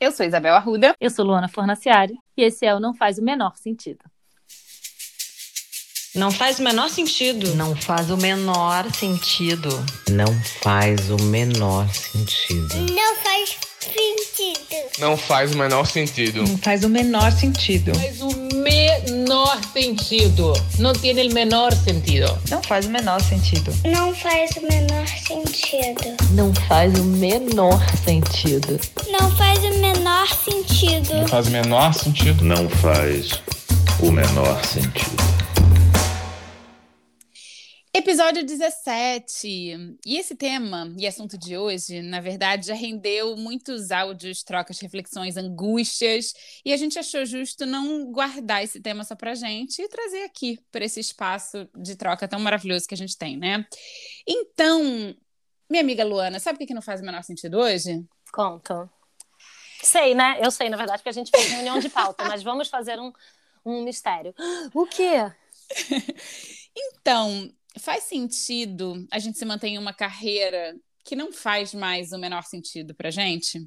Eu sou Isabel Arruda. Eu sou Luana Fornaciari. E esse é o Não Faz o Menor Sentido. Não faz o menor sentido. Não faz o menor sentido. Não faz o menor sentido. Não faz sentido. Não faz o menor sentido. Não faz o menor sentido. Faz o menor sentido. Não tem o menor sentido. Não faz o menor sentido. Não faz o menor sentido. Não faz o menor sentido. Não faz o menor sentido. Não faz o menor sentido. Não faz o menor sentido. Episódio 17. E esse tema e assunto de hoje, na verdade, já rendeu muitos áudios, trocas, reflexões, angústias, e a gente achou justo não guardar esse tema só pra gente e trazer aqui para esse espaço de troca tão maravilhoso que a gente tem, né? Então, minha amiga Luana, sabe o que não faz o menor sentido hoje? Conta. Sei, né? Eu sei, na verdade, porque a gente fez reunião de pauta, mas vamos fazer um, um mistério. O quê? então, faz sentido a gente se manter em uma carreira que não faz mais o menor sentido pra gente?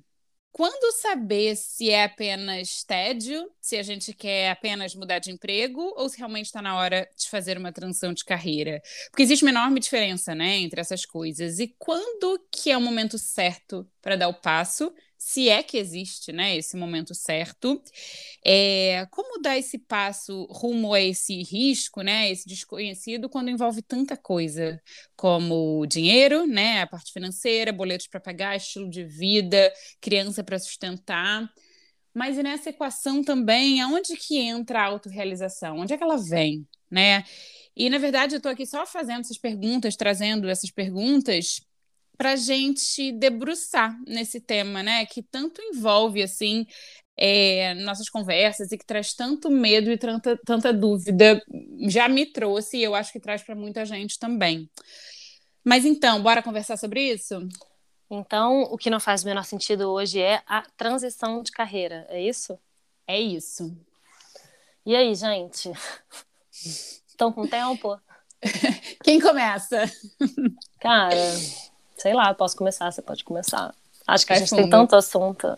Quando saber se é apenas tédio, se a gente quer apenas mudar de emprego ou se realmente está na hora de fazer uma transição de carreira? Porque existe uma enorme diferença, né, entre essas coisas. E quando que é o momento certo para dar o passo se é que existe né, esse momento certo, é, como dar esse passo rumo a esse risco, né, esse desconhecido, quando envolve tanta coisa, como dinheiro, né, a parte financeira, boletos para pagar, estilo de vida, criança para sustentar. Mas nessa equação também, aonde que entra a autorrealização? Onde é que ela vem? Né? E, na verdade, eu estou aqui só fazendo essas perguntas, trazendo essas perguntas para a gente debruçar nesse tema, né? Que tanto envolve assim é, nossas conversas e que traz tanto medo e tanta, tanta dúvida. Já me trouxe e eu acho que traz para muita gente também. Mas então, bora conversar sobre isso? Então, o que não faz o menor sentido hoje é a transição de carreira, é isso? É isso. E aí, gente? Estão com tempo? Quem começa? Cara, Sei lá, posso começar, você pode começar. Acho que a gente fundo. tem tanto assunto.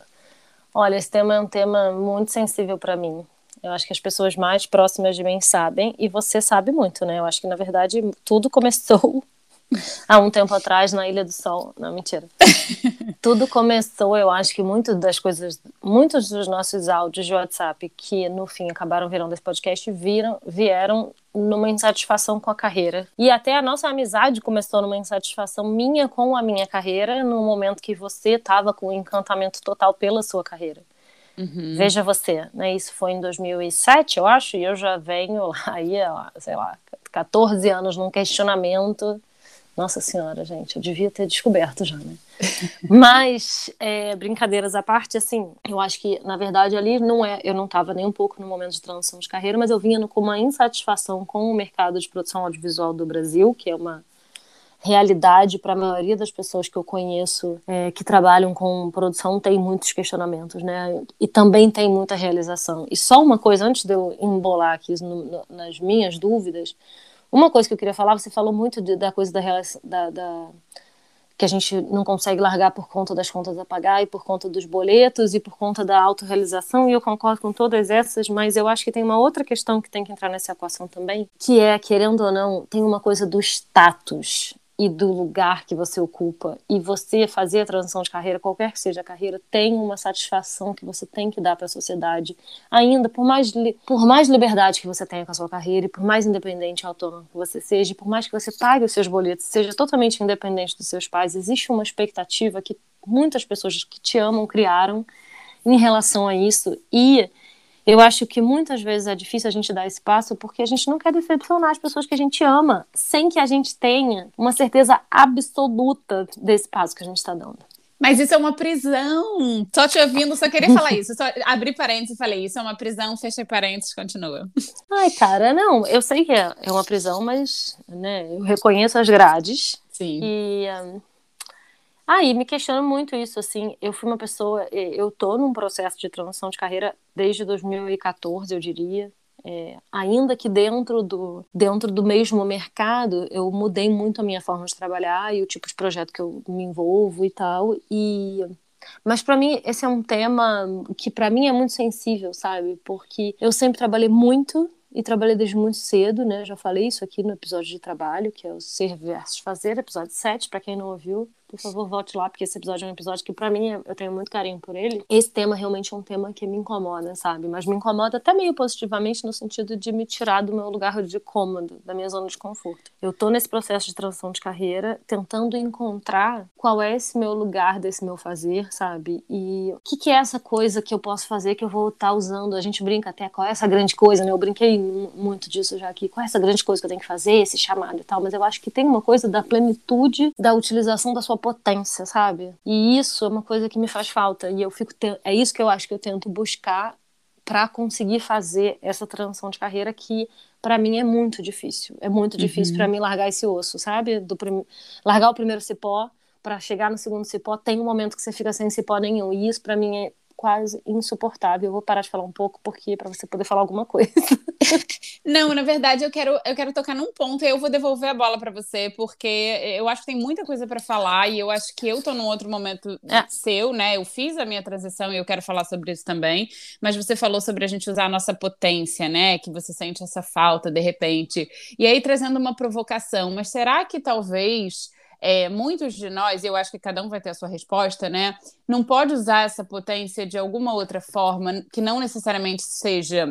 Olha, esse tema é um tema muito sensível para mim. Eu acho que as pessoas mais próximas de mim sabem, e você sabe muito, né? Eu acho que, na verdade, tudo começou há um tempo atrás na Ilha do Sol. Não, mentira. Tudo começou, eu acho que muitas das coisas, muitos dos nossos áudios de WhatsApp que no fim acabaram virando esse podcast viram, vieram numa insatisfação com a carreira. E até a nossa amizade começou numa insatisfação minha com a minha carreira, no momento que você estava com um encantamento total pela sua carreira. Uhum. Veja você, né? Isso foi em 2007, eu acho, e eu já venho aí, sei lá, 14 anos num questionamento nossa senhora, gente, eu devia ter descoberto já, né? Mas, é, brincadeiras à parte, assim, eu acho que, na verdade, ali não é. Eu não estava nem um pouco no momento de transição de carreira, mas eu vinha com uma insatisfação com o mercado de produção audiovisual do Brasil, que é uma realidade para a maioria das pessoas que eu conheço é, que trabalham com produção tem muitos questionamentos, né? E também tem muita realização. E só uma coisa, antes de eu embolar aqui no, no, nas minhas dúvidas uma coisa que eu queria falar, você falou muito de, da coisa da, da, da, que a gente não consegue largar por conta das contas a pagar e por conta dos boletos e por conta da autorrealização, e eu concordo com todas essas, mas eu acho que tem uma outra questão que tem que entrar nessa equação também, que é, querendo ou não, tem uma coisa do status e do lugar que você ocupa e você fazer a transição de carreira, qualquer que seja a carreira, tem uma satisfação que você tem que dar para a sociedade. Ainda por mais por mais liberdade que você tenha com a sua carreira e por mais independente e autônomo que você seja, por mais que você pague os seus boletos, seja totalmente independente dos seus pais, existe uma expectativa que muitas pessoas que te amam criaram em relação a isso e eu acho que muitas vezes é difícil a gente dar esse passo porque a gente não quer decepcionar as pessoas que a gente ama, sem que a gente tenha uma certeza absoluta desse passo que a gente está dando. Mas isso é uma prisão. Só te ouvindo, só queria falar isso. Só abri parênteses e falei, isso é uma prisão, fechei parênteses, continua. Ai, cara, não, eu sei que é, é uma prisão, mas né, eu reconheço as grades. Sim. E. Um... Ah, me questiono muito isso, assim, eu fui uma pessoa, eu tô num processo de transição de carreira desde 2014, eu diria, é, ainda que dentro do, dentro do mesmo mercado, eu mudei muito a minha forma de trabalhar e o tipo de projeto que eu me envolvo e tal, e mas para mim esse é um tema que para mim é muito sensível, sabe? Porque eu sempre trabalhei muito e trabalhei desde muito cedo, né? Já falei isso aqui no episódio de trabalho, que é o Ser versus Fazer, episódio 7, para quem não ouviu por favor, volte lá, porque esse episódio é um episódio que, para mim, eu tenho muito carinho por ele. Esse tema realmente é um tema que me incomoda, sabe? Mas me incomoda até meio positivamente no sentido de me tirar do meu lugar de cômodo, da minha zona de conforto. Eu tô nesse processo de transição de carreira, tentando encontrar qual é esse meu lugar desse meu fazer, sabe? E o que, que é essa coisa que eu posso fazer que eu vou estar tá usando? A gente brinca até qual é essa grande coisa, né? Eu brinquei muito disso já aqui. Qual é essa grande coisa que eu tenho que fazer, esse chamado e tal? Mas eu acho que tem uma coisa da plenitude da utilização da sua potência, sabe? E isso é uma coisa que me faz falta. E eu fico. Te... É isso que eu acho que eu tento buscar para conseguir fazer essa transição de carreira que para mim é muito difícil. É muito difícil uhum. para mim largar esse osso, sabe? Do prim... largar o primeiro cipó para chegar no segundo cipó, tem um momento que você fica sem cipó nenhum. E isso para mim é quase insuportável. Eu vou parar de falar um pouco porque para você poder falar alguma coisa. Não, na verdade eu quero eu quero tocar num ponto e eu vou devolver a bola para você porque eu acho que tem muita coisa para falar e eu acho que eu tô num outro momento é. seu, né? Eu fiz a minha transição e eu quero falar sobre isso também, mas você falou sobre a gente usar a nossa potência, né? Que você sente essa falta de repente. E aí trazendo uma provocação, mas será que talvez é, muitos de nós, eu acho que cada um vai ter a sua resposta, né? Não pode usar essa potência de alguma outra forma que não necessariamente seja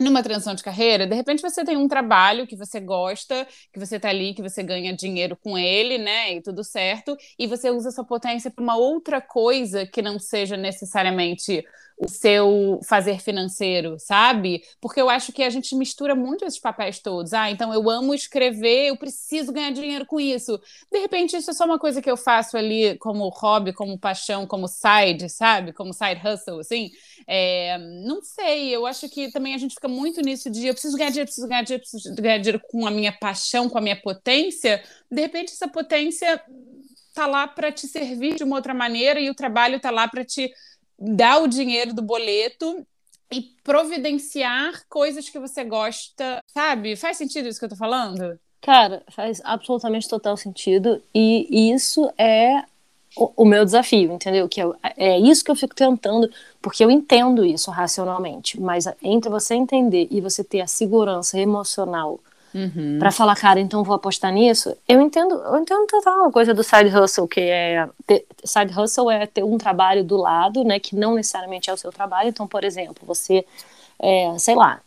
numa transição de carreira, de repente você tem um trabalho que você gosta, que você tá ali, que você ganha dinheiro com ele, né, e tudo certo, e você usa essa potência para uma outra coisa que não seja necessariamente o seu fazer financeiro, sabe? Porque eu acho que a gente mistura muito esses papéis todos. Ah, então eu amo escrever, eu preciso ganhar dinheiro com isso. De repente, isso é só uma coisa que eu faço ali como hobby, como paixão, como side, sabe? Como side hustle, assim. É, não sei, eu acho que também a gente fica muito nisso de eu preciso ganhar dinheiro, preciso ganhar dinheiro, preciso ganhar dinheiro com a minha paixão, com a minha potência. De repente, essa potência tá lá para te servir de uma outra maneira e o trabalho tá lá para te dar o dinheiro do boleto e providenciar coisas que você gosta, sabe? Faz sentido isso que eu tô falando? Cara, faz absolutamente total sentido. E isso é o, o meu desafio, entendeu? Que é, é isso que eu fico tentando, porque eu entendo isso racionalmente, mas entre você entender e você ter a segurança emocional Uhum. para falar, cara, então vou apostar nisso. Eu entendo, eu entendo total a coisa do side hustle, que é ter, side hustle é ter um trabalho do lado, né, que não necessariamente é o seu trabalho. Então, por exemplo, você é, sei lá,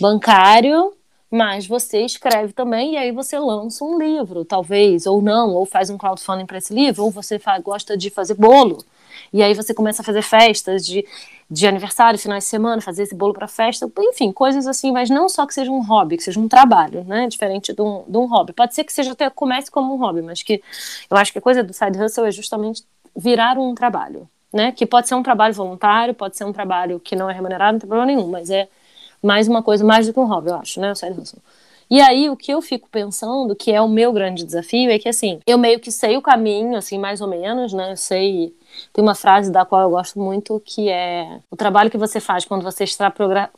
bancário, mas você escreve também e aí você lança um livro, talvez, ou não, ou faz um crowdfunding para esse livro, ou você gosta de fazer bolo. E aí você começa a fazer festas de, de aniversário, finais de semana, fazer esse bolo para festa, enfim, coisas assim, mas não só que seja um hobby, que seja um trabalho, né? Diferente de um, de um hobby. Pode ser que seja até comece como um hobby, mas que eu acho que a coisa do side hustle é justamente virar um trabalho, né? Que pode ser um trabalho voluntário, pode ser um trabalho que não é remunerado, não tem problema nenhum, mas é mais uma coisa, mais do que um hobby, eu acho, né? O side hustle. E aí, o que eu fico pensando, que é o meu grande desafio, é que, assim, eu meio que sei o caminho, assim, mais ou menos, né? Eu sei. Tem uma frase da qual eu gosto muito que é: o trabalho que você faz quando você está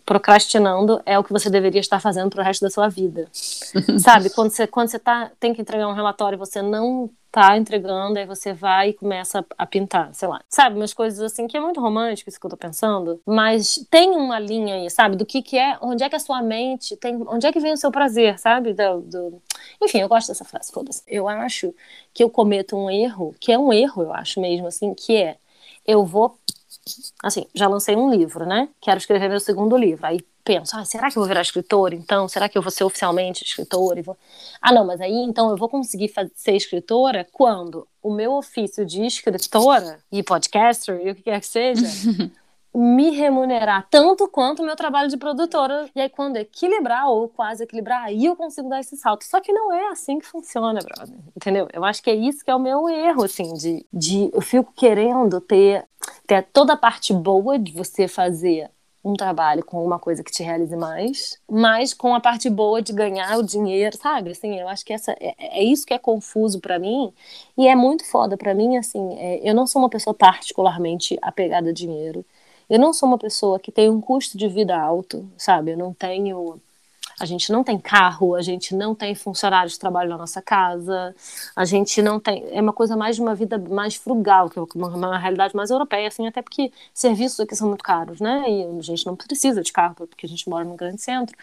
procrastinando é o que você deveria estar fazendo para o resto da sua vida. Sabe? Quando você, quando você tá, tem que entregar um relatório e você não tá entregando, aí você vai e começa a pintar, sei lá. Sabe, umas coisas assim que é muito romântico isso que eu tô pensando, mas tem uma linha aí, sabe, do que que é, onde é que a sua mente tem, onde é que vem o seu prazer, sabe? Do, do... Enfim, eu gosto dessa frase, foda-se. Eu acho que eu cometo um erro, que é um erro, eu acho mesmo, assim, que é, eu vou assim, já lancei um livro, né? Quero escrever meu segundo livro. Aí penso, ah, será que eu vou virar escritora então? Será que eu vou ser oficialmente escritora? Vou... Ah, não, mas aí então eu vou conseguir fazer, ser escritora quando o meu ofício de escritora e podcaster e o que quer que seja me remunerar tanto quanto o meu trabalho de produtora. E aí, quando equilibrar ou quase equilibrar, aí eu consigo dar esse salto. Só que não é assim que funciona, brother. Entendeu? Eu acho que é isso que é o meu erro, assim, de, de eu fico querendo ter, ter toda a parte boa de você fazer um trabalho com uma coisa que te realize mais, mas com a parte boa de ganhar o dinheiro, sabe? Assim, eu acho que essa é, é isso que é confuso para mim e é muito foda para mim. Assim, é, eu não sou uma pessoa particularmente apegada a dinheiro. Eu não sou uma pessoa que tem um custo de vida alto, sabe? Eu não tenho a gente não tem carro, a gente não tem funcionários que trabalham na nossa casa, a gente não tem. É uma coisa mais de uma vida mais frugal, que é uma, realidade mais europeia, assim, até porque serviços aqui são muito caros, né? E a gente não precisa de carro porque a gente mora num grande centro.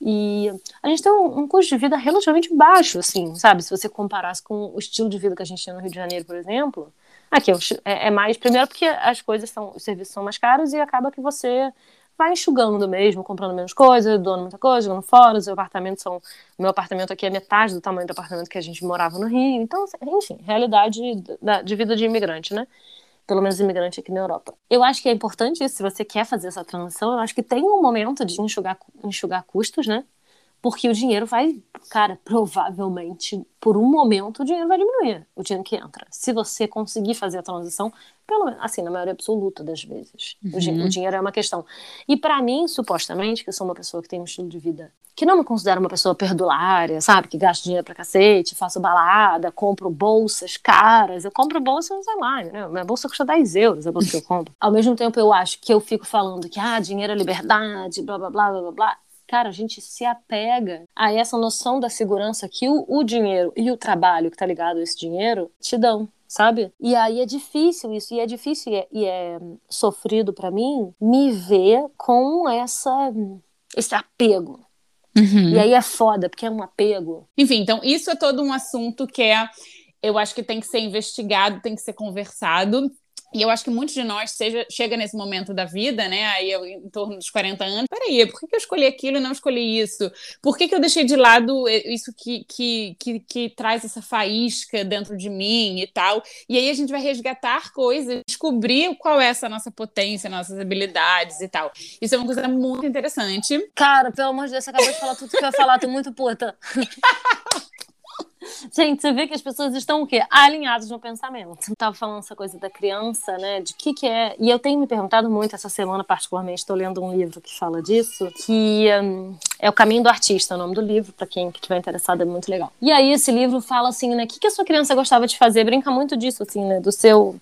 E a gente tem um, um, custo de vida relativamente baixo, assim, sabe? Se você comparasse com o estilo de vida que a gente tem no Rio de Janeiro, por exemplo. Aqui é, é mais, primeiro porque as coisas são, os serviços são mais caros e acaba que você vai enxugando mesmo, comprando menos coisa, doando muita coisa, jogando fora. Os apartamentos são. Meu apartamento aqui é metade do tamanho do apartamento que a gente morava no Rio. Então, enfim, realidade de vida de imigrante, né? Pelo menos imigrante aqui na Europa. Eu acho que é importante isso, se você quer fazer essa transição, eu acho que tem um momento de enxugar, enxugar custos, né? Porque o dinheiro vai, cara, provavelmente, por um momento, o dinheiro vai diminuir, o dinheiro que entra. Se você conseguir fazer a transição, pelo assim, na maioria absoluta das vezes. Uhum. O, dinheiro, o, dinheiro é uma questão. E para mim, supostamente, que eu sou uma pessoa que tem um estilo de vida que não me considero uma pessoa perdulária, sabe? Que gasta dinheiro pra cacete, faço balada, compro bolsas caras. Eu compro bolsas, sei lá, né? Minha bolsa custa 10 euros, a bolsa que eu compro. Ao mesmo tempo, eu acho que eu fico falando que, ah, dinheiro é liberdade, blá, blá, blá, blá, blá cara, a gente se apega a essa noção da segurança que o, o dinheiro e o trabalho que tá ligado a esse dinheiro te dão sabe? E aí é difícil isso, e é difícil e é, e é sofrido para mim me ver com essa esse apego. Uhum. E aí é foda, porque é um apego. Enfim, então isso é todo um assunto que é eu acho que tem que ser investigado, tem que ser conversado. E eu acho que muitos de nós seja, chega nesse momento da vida, né? Aí eu, em torno dos 40 anos. Peraí, por que, que eu escolhi aquilo e não escolhi isso? Por que, que eu deixei de lado isso que, que, que, que traz essa faísca dentro de mim e tal? E aí a gente vai resgatar coisas, descobrir qual é essa nossa potência, nossas habilidades e tal. Isso é uma coisa muito interessante. Cara, pelo amor de Deus, você acabou de falar tudo que eu ia falar, tô muito puta. Gente, você vê que as pessoas estão o quê? Alinhadas no pensamento. Eu tava falando essa coisa da criança, né? De que que é. E eu tenho me perguntado muito essa semana, particularmente, estou lendo um livro que fala disso, que um, é O Caminho do Artista, é o nome do livro, para quem estiver interessado, é muito legal. E aí esse livro fala assim, né? O que, que a sua criança gostava de fazer? Brinca muito disso, assim, né? Do seu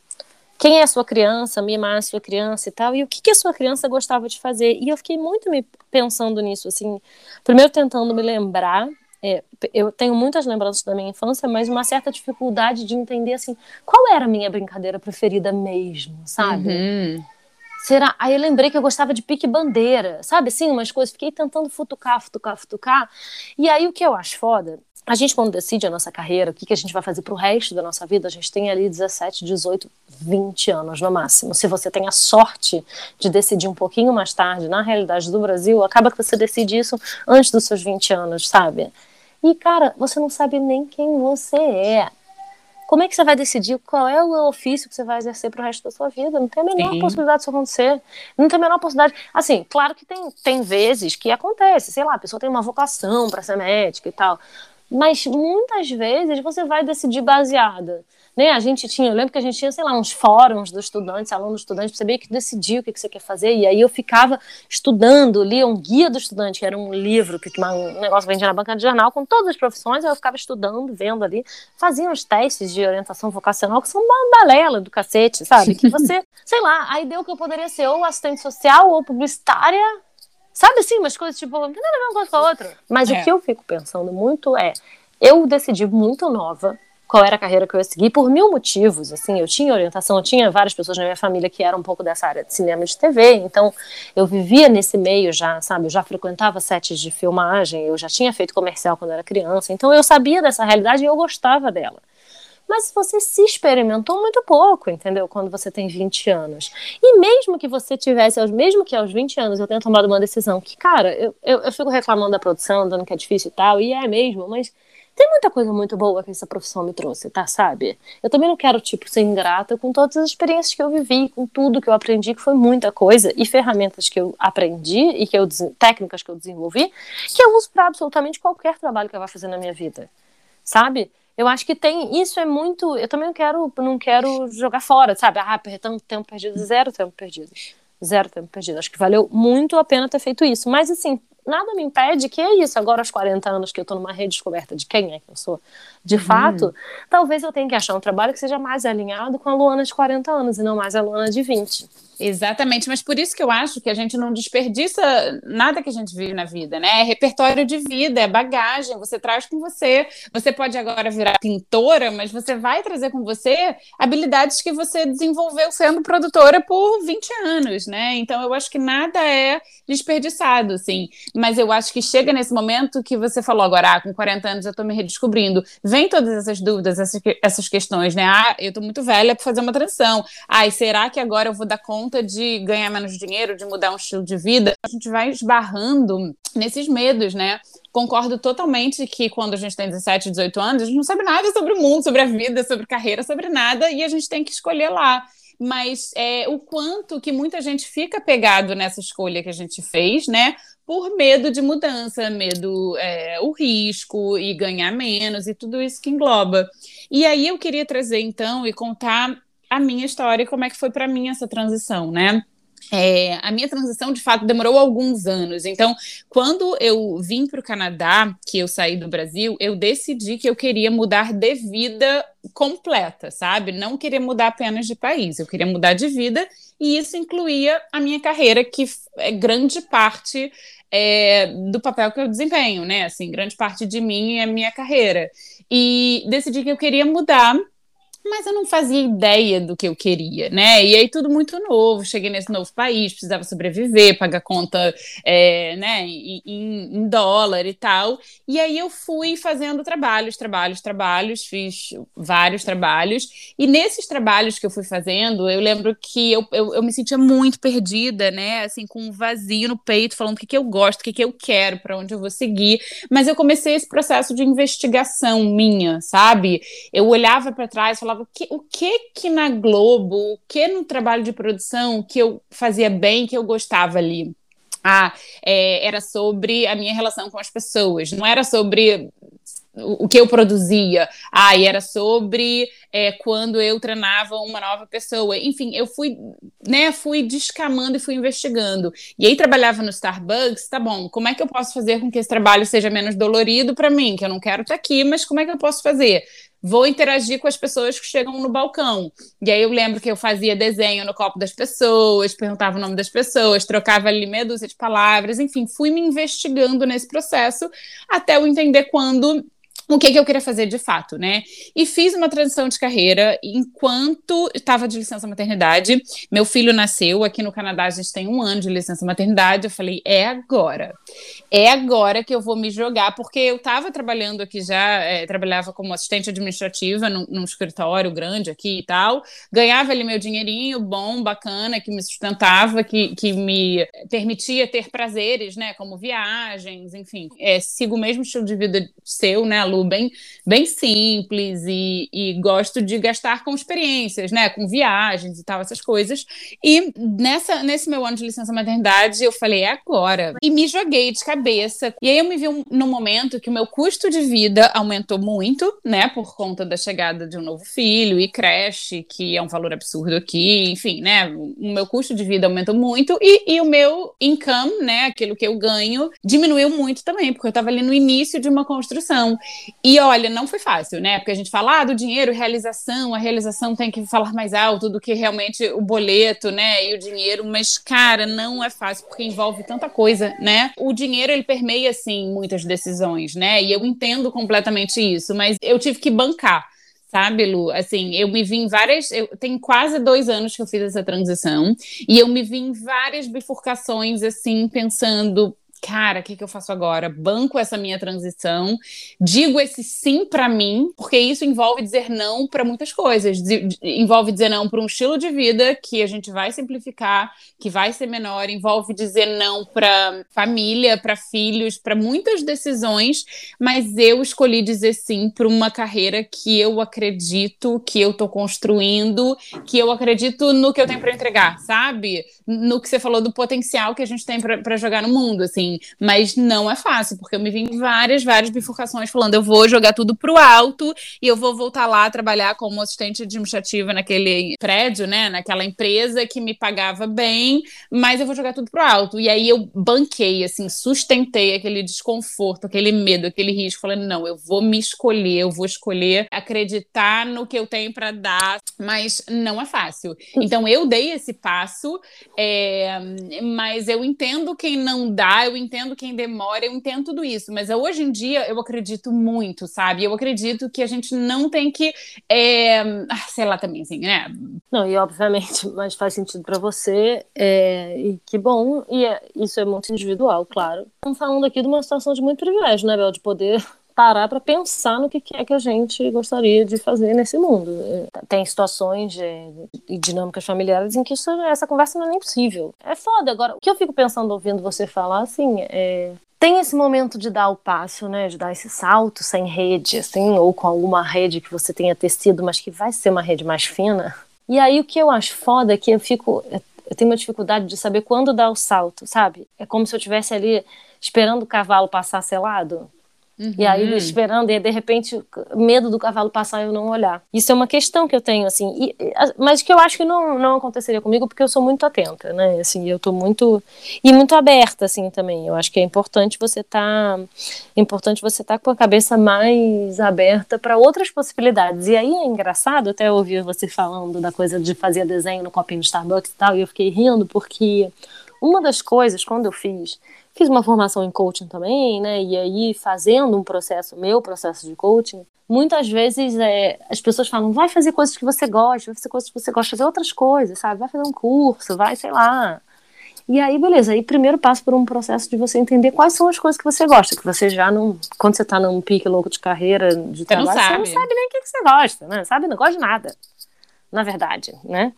quem é a sua criança, mimar a sua criança e tal, e o que, que a sua criança gostava de fazer. E eu fiquei muito me pensando nisso, assim, primeiro tentando me lembrar é, eu tenho muitas lembranças da minha infância, mas uma certa dificuldade de entender assim qual era a minha brincadeira preferida mesmo, sabe? Uhum. Será? Aí eu lembrei que eu gostava de pique bandeira, sabe? Assim, umas coisas. Fiquei tentando futucar, futucar, futucar. E aí o que eu acho foda a gente, quando decide a nossa carreira, o que, que a gente vai fazer pro resto da nossa vida, a gente tem ali 17, 18, 20 anos no máximo. Se você tem a sorte de decidir um pouquinho mais tarde, na realidade do Brasil, acaba que você decide isso antes dos seus 20 anos, sabe? E, cara, você não sabe nem quem você é. Como é que você vai decidir qual é o ofício que você vai exercer para o resto da sua vida? Não tem a menor Sim. possibilidade disso acontecer. Não tem a menor possibilidade. Assim, claro que tem, tem vezes que acontece, sei lá, a pessoa tem uma vocação para ser médica e tal. Mas muitas vezes você vai decidir baseada né? A gente tinha, eu lembro que a gente tinha, sei lá, uns fóruns dos estudantes, alunos dos estudantes, você meio que decidia o que, que você quer fazer, e aí eu ficava estudando, lia um guia do estudante, que era um livro, que um negócio que vendia na banca de jornal, com todas as profissões, eu ficava estudando, vendo ali, fazia uns testes de orientação vocacional, que são uma balela do cacete, sabe? Que você, sei lá, aí deu que eu poderia ser ou assistente social ou publicitária, sabe assim, umas coisas tipo, não tem nada a ver uma coisa com a outra. Mas é. o que eu fico pensando muito é, eu decidi muito nova, qual era a carreira que eu ia seguir, por mil motivos, assim, eu tinha orientação, eu tinha várias pessoas na minha família que eram um pouco dessa área de cinema e de TV, então eu vivia nesse meio já, sabe, eu já frequentava sets de filmagem, eu já tinha feito comercial quando era criança, então eu sabia dessa realidade e eu gostava dela. Mas você se experimentou muito pouco, entendeu? Quando você tem 20 anos. E mesmo que você tivesse, mesmo que aos 20 anos eu tenha tomado uma decisão que, cara, eu, eu, eu fico reclamando da produção, dando que é difícil e tal, e é mesmo, mas tem muita coisa muito boa que essa profissão me trouxe, tá, sabe? Eu também não quero, tipo, ser ingrata com todas as experiências que eu vivi, com tudo que eu aprendi, que foi muita coisa, e ferramentas que eu aprendi e que eu técnicas que eu desenvolvi, que eu uso para absolutamente qualquer trabalho que eu vá fazer na minha vida. Sabe? Eu acho que tem, isso é muito, eu também não quero, não quero jogar fora, sabe? Ah, tanto tempo perdido, zero tempo perdido. Zero tempo perdido. Acho que valeu muito a pena ter feito isso. Mas assim, nada me impede que é isso. Agora, aos 40 anos que eu estou numa redescoberta de quem é que eu sou, de uhum. fato, talvez eu tenha que achar um trabalho que seja mais alinhado com a Luana de 40 anos e não mais a Luana de 20. Exatamente, mas por isso que eu acho que a gente não desperdiça nada que a gente vive na vida, né? É repertório de vida, é bagagem, você traz com você. Você pode agora virar pintora, mas você vai trazer com você habilidades que você desenvolveu sendo produtora por 20 anos, né? Então eu acho que nada é desperdiçado, assim. Mas eu acho que chega nesse momento que você falou agora, ah, com 40 anos eu tô me redescobrindo. Vem todas essas dúvidas, essas, essas questões, né? Ah, eu tô muito velha para fazer uma transição. Ah, e será que agora eu vou dar conta conta de ganhar menos dinheiro, de mudar um estilo de vida, a gente vai esbarrando nesses medos, né? Concordo totalmente que quando a gente tem 17, 18 anos, a gente não sabe nada sobre o mundo, sobre a vida, sobre carreira, sobre nada, e a gente tem que escolher lá mas é, o quanto que muita gente fica pegado nessa escolha que a gente fez, né? Por medo de mudança, medo, é, o risco e ganhar menos e tudo isso que engloba. E aí eu queria trazer então e contar a minha história, como é que foi para mim essa transição, né? É, a minha transição, de fato, demorou alguns anos. Então, quando eu vim para o Canadá, que eu saí do Brasil, eu decidi que eu queria mudar de vida completa, sabe? Não queria mudar apenas de país, eu queria mudar de vida, e isso incluía a minha carreira, que é grande parte é, do papel que eu desempenho, né? Assim, grande parte de mim é minha carreira. E decidi que eu queria mudar mas eu não fazia ideia do que eu queria, né? E aí tudo muito novo, cheguei nesse novo país, precisava sobreviver, pagar conta, é, né, em, em, dólar e tal. E aí eu fui fazendo trabalhos, trabalhos, trabalhos, fiz vários trabalhos. E nesses trabalhos que eu fui fazendo, eu lembro que eu, eu, eu me sentia muito perdida, né? Assim, com um vazio no peito, falando o que, que eu gosto, o que, que eu quero, para onde eu vou seguir. Mas eu comecei esse processo de investigação minha, sabe? Eu olhava para trás, falava falava o que, o que que na Globo, o que no trabalho de produção que eu fazia bem, que eu gostava ali. Ah, é, era sobre a minha relação com as pessoas, não era sobre o que eu produzia. Ah, e era sobre é, quando eu treinava uma nova pessoa. Enfim, eu fui, né, fui descamando e fui investigando. E aí trabalhava no Starbucks, tá bom, como é que eu posso fazer com que esse trabalho seja menos dolorido para mim, que eu não quero estar tá aqui, mas como é que eu posso fazer? Vou interagir com as pessoas que chegam no balcão. E aí eu lembro que eu fazia desenho no copo das pessoas, perguntava o nome das pessoas, trocava ali meia dúzia de palavras, enfim, fui me investigando nesse processo até eu entender quando o que, que eu queria fazer de fato, né? E fiz uma transição de carreira enquanto estava de licença maternidade. Meu filho nasceu aqui no Canadá, a gente tem um ano de licença maternidade. Eu falei, é agora. É agora que eu vou me jogar, porque eu estava trabalhando aqui já, é, trabalhava como assistente administrativa num, num, escritório grande aqui e tal. Ganhava ali meu dinheirinho bom, bacana, que me sustentava, que, que me permitia ter prazeres, né? Como viagens, enfim. É, sigo o mesmo estilo de vida seu, né, Lu? Bem, bem simples e, e gosto de gastar com experiências, né? Com viagens e tal, essas coisas. E nessa, nesse meu ano de licença maternidade, eu falei, é agora. E me joguei de cabeça. E aí eu me vi um, num momento que o meu custo de vida aumentou muito, né? Por conta da chegada de um novo filho e creche, que é um valor absurdo aqui, enfim, né? O meu custo de vida aumentou muito e, e o meu income, né? Aquilo que eu ganho, diminuiu muito também, porque eu estava ali no início de uma construção. E olha, não foi fácil, né? Porque a gente fala ah, do dinheiro, realização, a realização tem que falar mais alto do que realmente o boleto, né? E o dinheiro, mas cara, não é fácil porque envolve tanta coisa, né? O dinheiro ele permeia assim muitas decisões, né? E eu entendo completamente isso, mas eu tive que bancar. Sabe, Lu? Assim, eu me vi em várias. Eu, tem quase dois anos que eu fiz essa transição, e eu me vi em várias bifurcações, assim, pensando: cara, o que, que eu faço agora? Banco essa minha transição, digo esse sim para mim, porque isso envolve dizer não para muitas coisas. envolve dizer não para um estilo de vida que a gente vai simplificar, que vai ser menor, envolve dizer não para família, para filhos, para muitas decisões, mas eu escolhi dizer sim para uma carreira que eu acredito, que eu tô construindo, que eu acredito no que eu tenho para entregar, sabe? No que você falou do potencial que a gente tem para jogar no mundo, assim. Mas não é fácil, porque eu me vi em várias, várias bifurcações falando: eu vou jogar tudo pro alto e eu vou voltar lá trabalhar como assistente administrativa naquele prédio, né? Naquela empresa que me pagava bem, mas eu vou jogar tudo pro alto. E aí eu banquei, assim, sustentei aquele desconforto, aquele medo, aquele risco, falando: não, eu vou me escolher, eu vou escolher acreditar no que eu tenho para dar, mas não é fácil. Então eu dei esse passo, é, mas eu entendo quem não dá, eu entendo quem demora, eu entendo tudo isso, mas hoje em dia eu acredito muito, sabe? Eu acredito que a gente não tem que, é, ah, sei lá também, assim, né? Não, e obviamente, mas faz sentido para você, é, e que bom, e é, isso é muito individual, claro. Estamos falando aqui de uma situação de muito privilégio, né, Bel, de poder parar para pensar no que é que a gente gostaria de fazer nesse mundo. Tem situações e dinâmicas familiares em que isso, essa conversa não é nem possível. É foda. Agora, o que eu fico pensando ouvindo você falar, assim, é, tem esse momento de dar o passo, né, de dar esse salto sem rede, assim, ou com alguma rede que você tenha tecido, mas que vai ser uma rede mais fina. E aí o que eu acho foda é que eu fico, eu tenho uma dificuldade de saber quando dar o salto, sabe? É como se eu estivesse ali esperando o cavalo passar selado. Uhum. E aí, uhum. esperando, e de repente, medo do cavalo passar e eu não olhar. Isso é uma questão que eu tenho, assim, e, mas que eu acho que não, não aconteceria comigo porque eu sou muito atenta, né? Assim, eu tô muito. E muito aberta, assim, também. Eu acho que é importante você estar. Tá, importante você estar tá com a cabeça mais aberta para outras possibilidades. E aí é engraçado até ouvir você falando da coisa de fazer desenho no copinho do Starbucks e tal, e eu fiquei rindo porque uma das coisas, quando eu fiz Fiz uma formação em coaching também, né? E aí, fazendo um processo, meu processo de coaching, muitas vezes é, as pessoas falam, vai fazer coisas que você gosta, vai fazer coisas que você gosta, fazer outras coisas, sabe? Vai fazer um curso, vai, sei lá. E aí, beleza, aí primeiro passo por um processo de você entender quais são as coisas que você gosta, que você já não. Quando você tá num pique louco de carreira, de você trabalho, não você não sabe nem o que, que você gosta, né? Sabe? Não gosta de nada. Na verdade, né?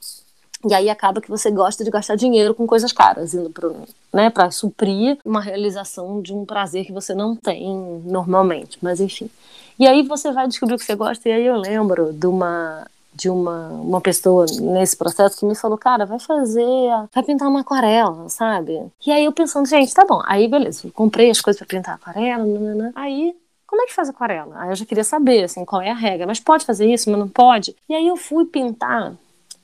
E aí acaba que você gosta de gastar dinheiro com coisas caras, indo para né, para suprir uma realização de um prazer que você não tem normalmente, mas enfim. E aí você vai descobrir o que você gosta, e aí eu lembro de uma de uma, uma pessoa nesse processo que me falou, cara, vai fazer, vai pintar uma aquarela, sabe? E aí eu pensando, gente, tá bom. Aí beleza, comprei as coisas para pintar aquarela, nanana. aí como é que faz aquarela? Aí eu já queria saber, assim, qual é a regra. Mas pode fazer isso, mas não pode? E aí eu fui pintar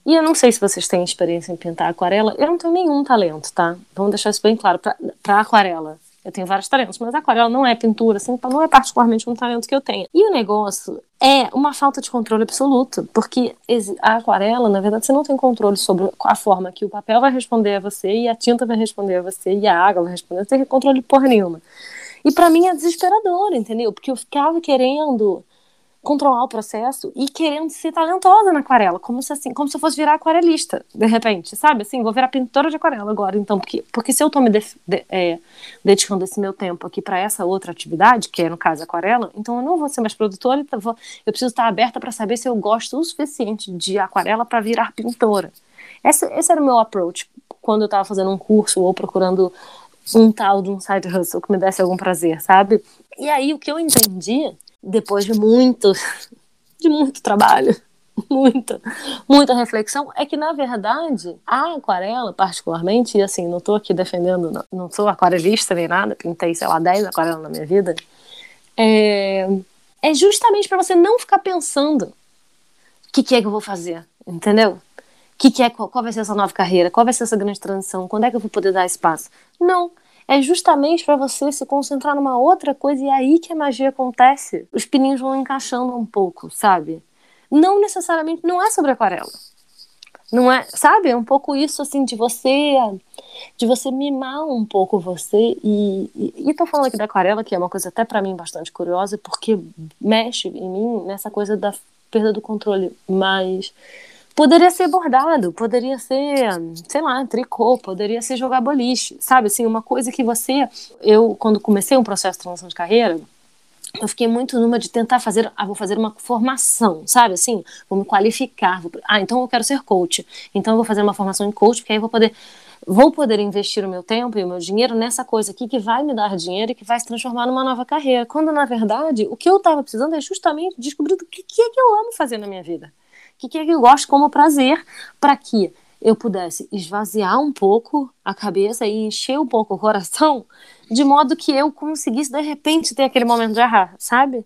e eu não sei se vocês têm experiência em pintar aquarela. Eu não tenho nenhum talento, tá? Vamos deixar isso bem claro. Para aquarela, eu tenho vários talentos, mas aquarela não é pintura, assim, então não é particularmente um talento que eu tenho. E o negócio é uma falta de controle absoluto, porque a aquarela, na verdade, você não tem controle sobre a forma que o papel vai responder a você, e a tinta vai responder a você, e a água vai responder. Você tem controle porra nenhuma. E para mim é desesperador, entendeu? Porque eu ficava querendo controlar o processo e querendo ser talentosa na aquarela, como se assim, como se eu fosse virar aquarelista, de repente, sabe? Assim, vou virar pintora de aquarela agora, então, porque, porque se eu tô me de, de, é, dedicando esse meu tempo aqui para essa outra atividade, que é no caso aquarela, então eu não vou ser mais produtora, então vou, eu preciso estar aberta para saber se eu gosto o suficiente de aquarela para virar pintora. Esse, esse era o meu approach quando eu estava fazendo um curso ou procurando um tal de um side hustle que me desse algum prazer, sabe? E aí o que eu entendi depois de muito, de muito trabalho, muita, muita reflexão, é que na verdade a aquarela, particularmente, e assim, não estou aqui defendendo, não, não sou aquarelista nem nada, pintei, sei lá, 10 aquarelas na minha vida, é, é justamente para você não ficar pensando o que, que, é que eu vou fazer, entendeu? Que que é, qual, vai ser essa nova carreira? Qual vai ser essa grande transição? Quando é que eu vou poder dar espaço? Não é justamente para você se concentrar numa outra coisa e é aí que a magia acontece. Os pininhos vão encaixando um pouco, sabe? Não necessariamente, não é sobre aquarela. Não é, sabe? É um pouco isso assim de você de você mimar um pouco você e, e, tô falando aqui da aquarela, que é uma coisa até para mim bastante curiosa, porque mexe em mim nessa coisa da perda do controle, mas Poderia ser bordado, poderia ser, sei lá, tricô, poderia ser jogar boliche, sabe? Assim, uma coisa que você. Eu, quando comecei um processo de transição de carreira, eu fiquei muito numa de tentar fazer, ah, vou fazer uma formação, sabe? Assim, vou me qualificar. Vou, ah, então eu quero ser coach. Então eu vou fazer uma formação em coach, porque aí eu vou poder vou poder investir o meu tempo e o meu dinheiro nessa coisa aqui que vai me dar dinheiro e que vai se transformar numa nova carreira. Quando, na verdade, o que eu estava precisando é justamente descobrir o que, que é que eu amo fazer na minha vida. Que, que eu gosto como prazer para que eu pudesse esvaziar um pouco a cabeça e encher um pouco o coração, de modo que eu conseguisse, de repente, ter aquele momento de errar, sabe?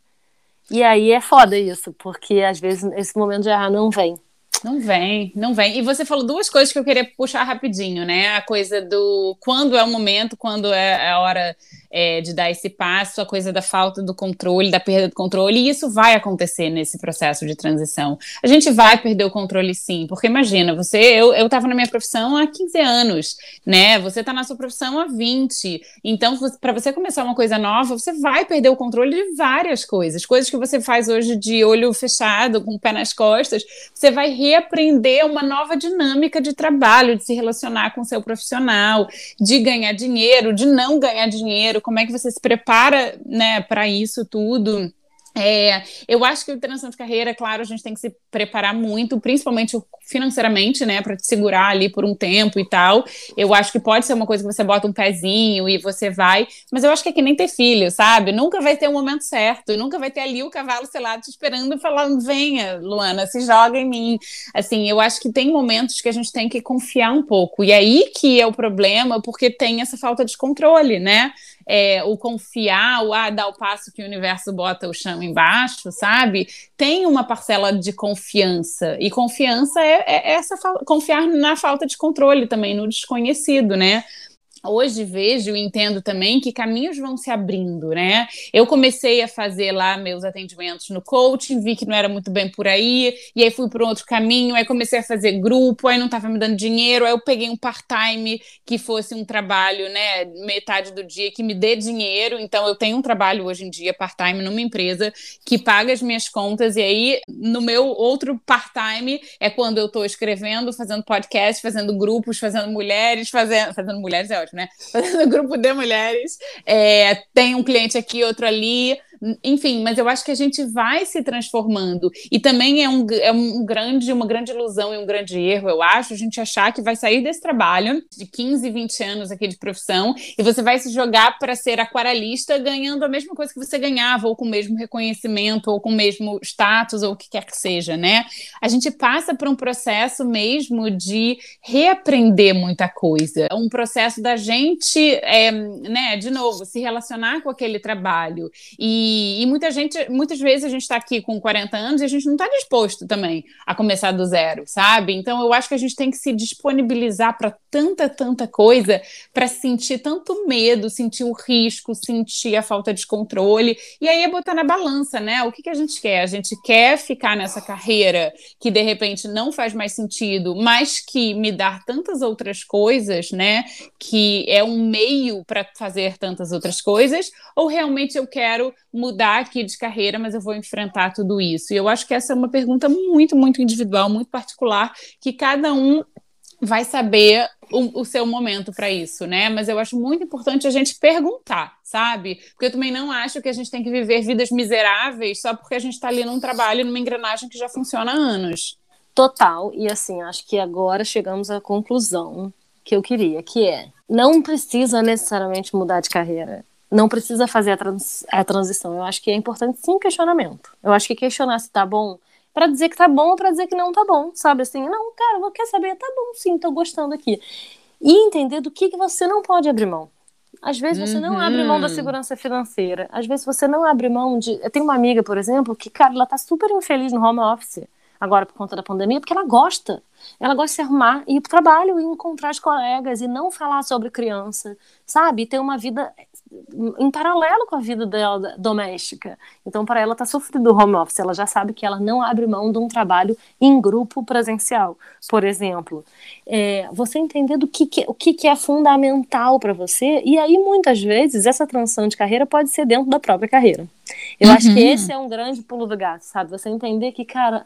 E aí é foda isso, porque às vezes esse momento de errar não vem. Não vem, não vem. E você falou duas coisas que eu queria puxar rapidinho, né? A coisa do quando é o momento, quando é a hora é, de dar esse passo, a coisa da falta do controle, da perda do controle, e isso vai acontecer nesse processo de transição. A gente vai perder o controle sim, porque imagina, você, eu, eu na minha profissão há 15 anos, né? Você está na sua profissão há 20. Então, para você começar uma coisa nova, você vai perder o controle de várias coisas. Coisas que você faz hoje de olho fechado, com o pé nas costas, você vai reaprender uma nova dinâmica de trabalho, de se relacionar com o seu profissional, de ganhar dinheiro, de não ganhar dinheiro como é que você se prepara né, para isso tudo. É, eu acho que o transição de carreira, claro, a gente tem que se preparar muito, principalmente financeiramente, né, para te segurar ali por um tempo e tal. Eu acho que pode ser uma coisa que você bota um pezinho e você vai, mas eu acho que é que nem ter filho, sabe? Nunca vai ter o um momento certo, nunca vai ter ali o cavalo selado te esperando e falando: venha, Luana, se joga em mim. Assim, eu acho que tem momentos que a gente tem que confiar um pouco, e aí que é o problema, porque tem essa falta de controle, né? É, o confiar, o ah, dar o passo que o universo bota o chão embaixo, sabe? Tem uma parcela de confiança. E confiança é, é essa confiar na falta de controle também, no desconhecido, né? Hoje vejo e entendo também que caminhos vão se abrindo, né? Eu comecei a fazer lá meus atendimentos no coaching, vi que não era muito bem por aí, e aí fui para um outro caminho, aí comecei a fazer grupo, aí não estava me dando dinheiro, aí eu peguei um part-time que fosse um trabalho, né, metade do dia que me dê dinheiro. Então eu tenho um trabalho hoje em dia part-time numa empresa que paga as minhas contas e aí no meu outro part-time é quando eu estou escrevendo, fazendo podcast, fazendo grupos, fazendo mulheres, fazendo fazendo mulheres é ótimo né? Fazendo grupo de mulheres. É, tem um cliente aqui, outro ali. Enfim, mas eu acho que a gente vai se transformando. E também é, um, é um grande, uma grande ilusão e um grande erro, eu acho, a gente achar que vai sair desse trabalho de 15, 20 anos aqui de profissão e você vai se jogar para ser aquarelista ganhando a mesma coisa que você ganhava, ou com o mesmo reconhecimento, ou com o mesmo status, ou o que quer que seja, né? A gente passa por um processo mesmo de reaprender muita coisa. É um processo da gente, é, né, de novo, se relacionar com aquele trabalho e e, muita gente, muitas vezes a gente está aqui com 40 anos e a gente não está disposto também a começar do zero, sabe? Então eu acho que a gente tem que se disponibilizar para tanta, tanta coisa, para sentir tanto medo, sentir o risco, sentir a falta de controle, e aí é botar na balança, né? O que, que a gente quer? A gente quer ficar nessa carreira que de repente não faz mais sentido, mas que me dá tantas outras coisas, né? Que é um meio para fazer tantas outras coisas, ou realmente eu quero mudar aqui de carreira, mas eu vou enfrentar tudo isso? E eu acho que essa é uma pergunta muito, muito individual, muito particular, que cada um vai saber o, o seu momento para isso, né? Mas eu acho muito importante a gente perguntar, sabe? Porque eu também não acho que a gente tem que viver vidas miseráveis só porque a gente está ali num trabalho, numa engrenagem que já funciona há anos. Total, e assim, acho que agora chegamos à conclusão que eu queria, que é não precisa necessariamente mudar de carreira não precisa fazer a, trans, a transição. Eu acho que é importante sim questionamento. Eu acho que questionar se tá bom para dizer que tá bom ou para dizer que não tá bom, sabe? Assim, não, cara, eu quer saber, tá bom, sim, tô gostando aqui. E entender do que, que você não pode abrir mão. Às vezes você não abre mão da uhum. segurança financeira. Às vezes você não abre mão de. Eu tenho uma amiga, por exemplo, que, cara, ela tá super infeliz no home office agora por conta da pandemia, porque ela gosta. Ela gosta de se arrumar, ir para o trabalho e encontrar os colegas e não falar sobre criança, sabe? E ter uma vida em paralelo com a vida dela doméstica. Então, para ela, está sofrendo o home office. Ela já sabe que ela não abre mão de um trabalho em grupo presencial, por exemplo. É, você entender do que, que o que, que é fundamental para você, e aí, muitas vezes, essa transição de carreira pode ser dentro da própria carreira. Eu acho que Uhum. esse é um grande pulo do gato, sabe? Você entender que, cara,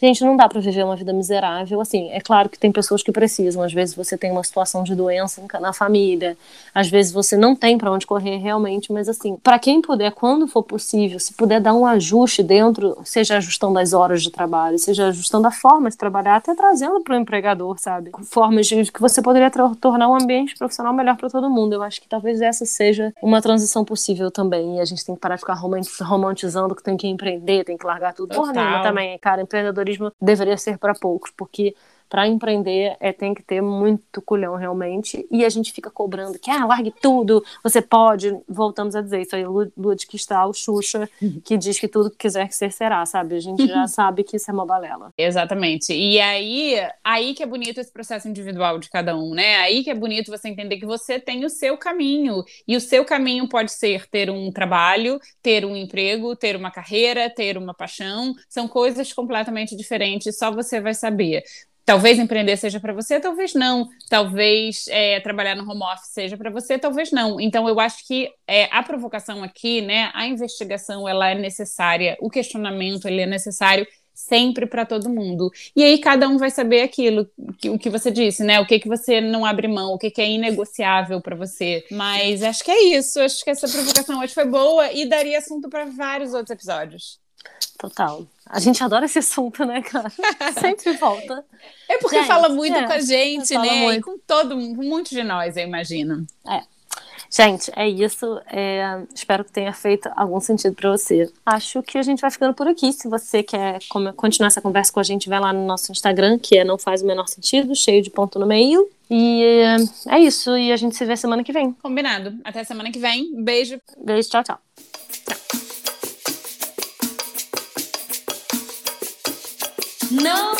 gente, não dá pra viver uma vida miserável. Assim, é claro que tem pessoas que precisam. Às vezes você tem uma situação de doença na família, às vezes você não tem pra onde correr realmente, mas assim, pra quem puder, quando for possível, se puder dar um ajuste dentro, seja ajustando as horas de trabalho, seja ajustando a forma de trabalhar, até trazendo pro empregador, sabe? Formas de que você poderia tornar um ambiente profissional melhor pra todo mundo. Eu acho que talvez essa seja uma transição possível também. E a gente tem que parar de ficar romanti- romantizando que tem que empreender, tem que largar tudo. Porra nenhuma também, cara. Empreendedorismo deveria ser pra poucos, porque para empreender é tem que ter muito culhão realmente e a gente fica cobrando que ah largue tudo você pode voltamos a dizer isso aí Lu- lua de cristal Xuxa que diz que tudo que quiser que ser será sabe a gente já sabe que isso é uma balela Exatamente. E aí, aí que é bonito esse processo individual de cada um, né? Aí que é bonito você entender que você tem o seu caminho. E o seu caminho pode ser ter um trabalho, ter um emprego, ter uma carreira, ter uma paixão. São coisas completamente diferentes, só você vai saber. Talvez empreender seja para você, talvez não. Talvez é, trabalhar no home office seja para você, talvez não. Então, eu acho que é, a provocação aqui, né, a investigação, ela é necessária, o questionamento, ele é necessário sempre para todo mundo. E aí cada um vai saber aquilo, que, o que você disse, né? O que, que você não abre mão, o que, que é inegociável para você. Mas acho que é isso. Acho que essa provocação hoje foi boa e daria assunto para vários outros episódios. Total a gente adora esse assunto né cara sempre volta É porque Gente, fala muito é, com a gente, né? E muito. com todo com muitos de nós, eu imagino. Gente, é isso. É, espero que tenha feito algum sentido para você. Acho que a gente vai ficando por aqui. Se você quer continuar essa conversa com a gente, vai lá no nosso Instagram, que é Não Faz o Menor Sentido, cheio de ponto no meio. E é, é isso. E a gente se vê semana que vem. Combinado. Até semana que vem. Beijo. Beijo, tchau, tchau. Não